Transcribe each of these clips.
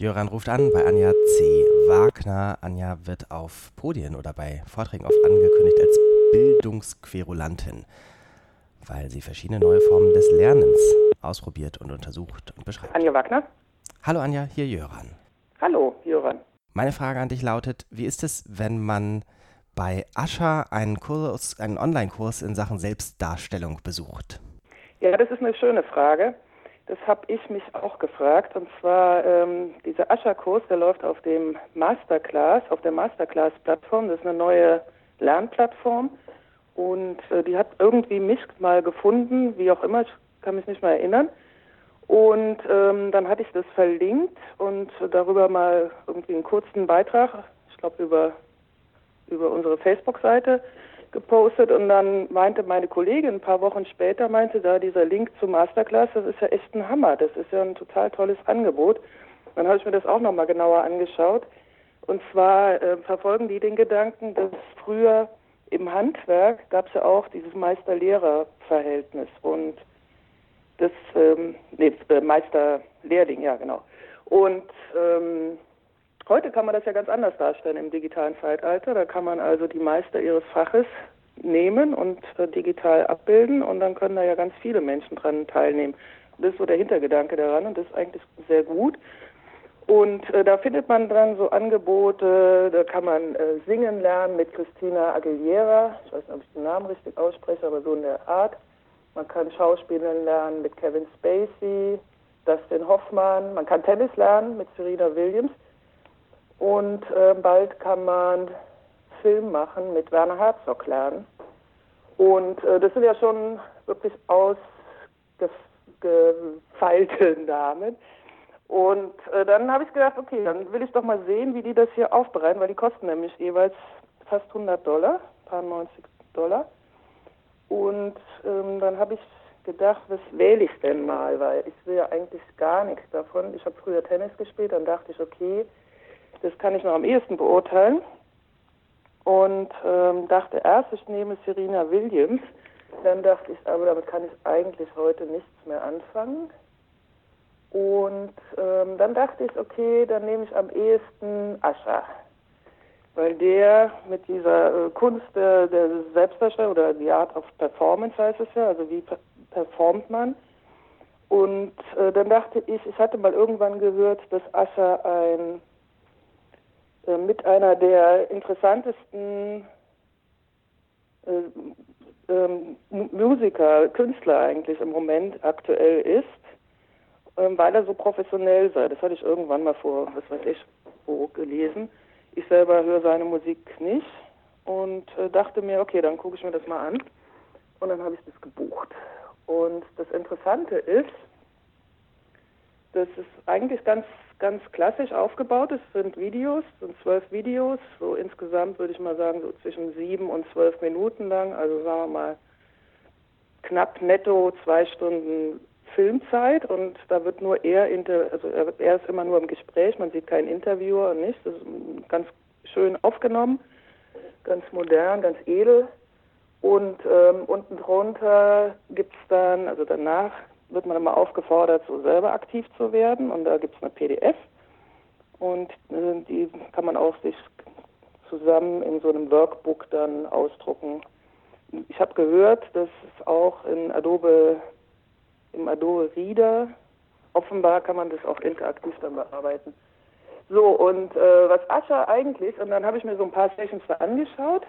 Jöran ruft an bei Anja C. Wagner. Anja wird auf Podien oder bei Vorträgen oft angekündigt als Bildungsquerulantin, weil sie verschiedene neue Formen des Lernens ausprobiert und untersucht und beschreibt. Anja Wagner? Hallo Anja, hier Jöran. Hallo, Jöran. Meine Frage an dich lautet, wie ist es, wenn man bei Ascha einen Kurs, einen Online-Kurs in Sachen Selbstdarstellung besucht? Ja, das ist eine schöne Frage. Das habe ich mich auch gefragt. Und zwar ähm, dieser Ascha-Kurs, der läuft auf dem Masterclass, auf der Masterclass-Plattform. Das ist eine neue Lernplattform. Und äh, die hat irgendwie mich mal gefunden, wie auch immer, ich kann mich nicht mehr erinnern. Und ähm, dann hatte ich das verlinkt und darüber mal irgendwie einen kurzen Beitrag, ich glaube über, über unsere Facebook-Seite gepostet und dann meinte meine Kollegin ein paar Wochen später, meinte da dieser Link zum Masterclass, das ist ja echt ein Hammer, das ist ja ein total tolles Angebot. Dann habe ich mir das auch nochmal genauer angeschaut. Und zwar äh, verfolgen die den Gedanken, dass früher im Handwerk gab es ja auch dieses Meister-Lehrer-Verhältnis und das, ähm, nee, äh, Meister-Lehrling, ja genau. Und ähm, Heute kann man das ja ganz anders darstellen im digitalen Zeitalter. Da kann man also die Meister ihres Faches nehmen und äh, digital abbilden und dann können da ja ganz viele Menschen dran teilnehmen. Das ist so der Hintergedanke daran und das ist eigentlich sehr gut. Und äh, da findet man dann so Angebote, da kann man äh, singen lernen mit Christina Aguilera, ich weiß nicht, ob ich den Namen richtig ausspreche, aber so in der Art. Man kann Schauspielen lernen mit Kevin Spacey, Dustin Hoffmann, man kann Tennis lernen mit Serena Williams. Und äh, bald kann man Film machen mit Werner Herzog lernen. Und äh, das sind ja schon wirklich ausgefeilte Namen. Und äh, dann habe ich gedacht, okay, dann will ich doch mal sehen, wie die das hier aufbereiten, weil die kosten nämlich jeweils fast 100 Dollar, paar 90 Dollar. Und ähm, dann habe ich gedacht, was wähle ich denn mal, weil ich will ja eigentlich gar nichts davon. Ich habe früher Tennis gespielt, dann dachte ich, okay, das kann ich noch am ehesten beurteilen. Und ähm, dachte erst, ich nehme Serena Williams. Dann dachte ich, aber damit kann ich eigentlich heute nichts mehr anfangen. Und ähm, dann dachte ich, okay, dann nehme ich am ehesten Ascha. Weil der mit dieser äh, Kunst der, der Selbstdarstellung oder die Art of Performance heißt es ja, also wie per performt man. Und äh, dann dachte ich, ich hatte mal irgendwann gehört, dass Ascha ein äh, mit einer der interessantesten äh, ähm, Musiker, Künstler eigentlich im Moment aktuell ist, ähm, weil er so professionell sei. Das hatte ich irgendwann mal vor, was weiß ich, wo gelesen. Ich selber höre seine Musik nicht und äh, dachte mir, okay, dann gucke ich mir das mal an. Und dann habe ich das gebucht. Und das Interessante ist, dass es eigentlich ganz ganz klassisch aufgebaut. Es sind Videos, sind zwölf Videos, so insgesamt würde ich mal sagen, so zwischen sieben und zwölf Minuten lang, also sagen wir mal knapp netto zwei Stunden Filmzeit und da wird nur er, inter, also er ist immer nur im Gespräch, man sieht keinen Interviewer und nichts. Das ist ganz schön aufgenommen, ganz modern, ganz edel. Und ähm, unten drunter gibt es dann, also danach wird man immer aufgefordert, so selber aktiv zu werden. Und da gibt es eine PDF und äh, die kann man auch sich zusammen in so einem Workbook dann ausdrucken. Ich habe gehört, dass es auch in Adobe, im Adobe Reader, offenbar kann man das auch interaktiv dann bearbeiten. So, und äh, was Ascha eigentlich, und dann habe ich mir so ein paar Sessions da angeschaut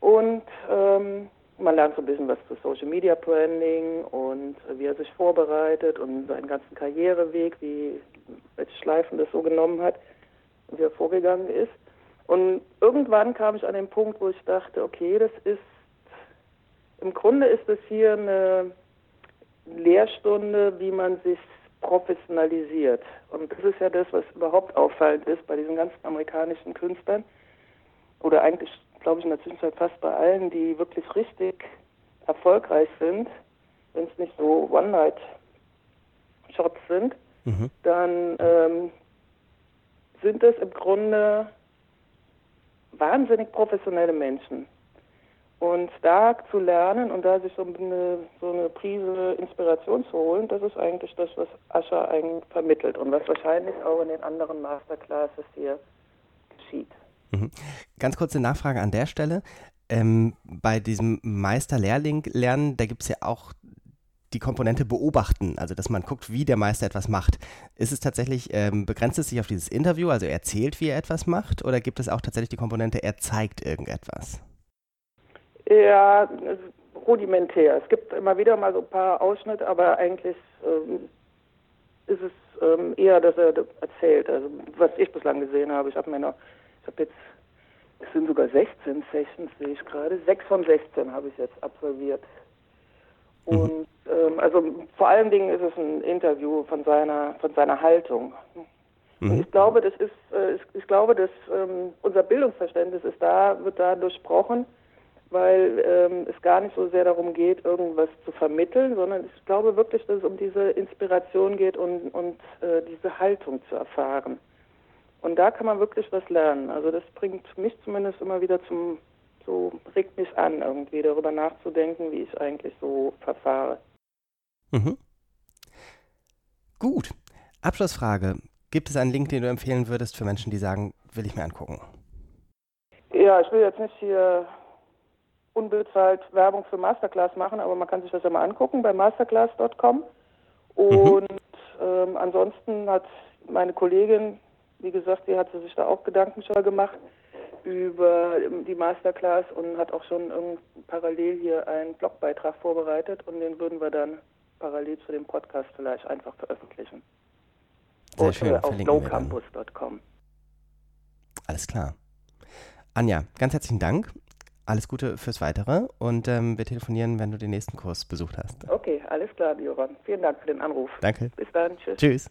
und ähm, man lernt so ein bisschen was zu Social Media Branding und wie er sich vorbereitet und seinen ganzen Karriereweg, wie welche Schleifen das so genommen hat wie er vorgegangen ist. Und irgendwann kam ich an den Punkt, wo ich dachte, okay, das ist im Grunde ist das hier eine Lehrstunde, wie man sich professionalisiert. Und das ist ja das, was überhaupt auffallend ist bei diesen ganzen amerikanischen Künstlern oder eigentlich glaube ich, in der Zwischenzeit fast bei allen, die wirklich richtig erfolgreich sind, wenn es nicht so One-Night-Shots sind, mhm. dann ähm, sind es im Grunde wahnsinnig professionelle Menschen. Und da zu lernen und da sich so eine, so eine Prise Inspiration zu holen, das ist eigentlich das, was Ascher eigentlich vermittelt und was wahrscheinlich auch in den anderen Masterclasses hier geschieht. Mhm. Ganz kurze Nachfrage an der Stelle. Ähm, bei diesem Meister-Lehrling-Lernen, da gibt es ja auch die Komponente beobachten, also dass man guckt, wie der Meister etwas macht. Ist es tatsächlich, ähm, begrenzt es sich auf dieses Interview, also er erzählt, wie er etwas macht, oder gibt es auch tatsächlich die Komponente, er zeigt irgendetwas? Ja, rudimentär. Es gibt immer wieder mal so ein paar Ausschnitte, aber eigentlich ähm, ist es ähm, eher, dass er erzählt. Also was ich bislang gesehen habe, ich habe mir noch, habe jetzt, es sind sogar 16 Sessions, sehe ich gerade. Sechs von 16 habe ich jetzt absolviert. Mhm. Und ähm, also vor allen Dingen ist es ein Interview von seiner von seiner Haltung. Mhm. Ich glaube, das ist, äh, ich, ich, glaube, dass ähm, unser Bildungsverständnis ist da, wird da durchbrochen, weil ähm, es gar nicht so sehr darum geht, irgendwas zu vermitteln, sondern ich glaube wirklich, dass es um diese Inspiration geht und, und äh, diese Haltung zu erfahren. Und da kann man wirklich was lernen. Also das bringt mich zumindest immer wieder zum so regt mich an, irgendwie darüber nachzudenken, wie ich eigentlich so verfahre. Mhm. Gut. Abschlussfrage. Gibt es einen Link, den du empfehlen würdest für Menschen, die sagen, will ich mir angucken? Ja, ich will jetzt nicht hier unbezahlt Werbung für Masterclass machen, aber man kann sich das ja mal angucken bei masterclass.com. Mhm. Und mhm. ähm, ansonsten hat meine Kollegin, wie gesagt, die hat sich da auch Gedanken schon gemacht über die Masterclass und hat auch schon parallel hier einen Blogbeitrag vorbereitet und den würden wir dann parallel zu dem Podcast vielleicht einfach veröffentlichen. Sehr schön. Auf lowcampus.com. Alles klar. Anja, ganz herzlichen Dank. Alles Gute fürs Weitere und ähm, wir telefonieren, wenn du den nächsten Kurs besucht hast. Okay, alles klar, Björn. Vielen Dank für den Anruf. Danke. Bis dann. Tschüss. Tschüss.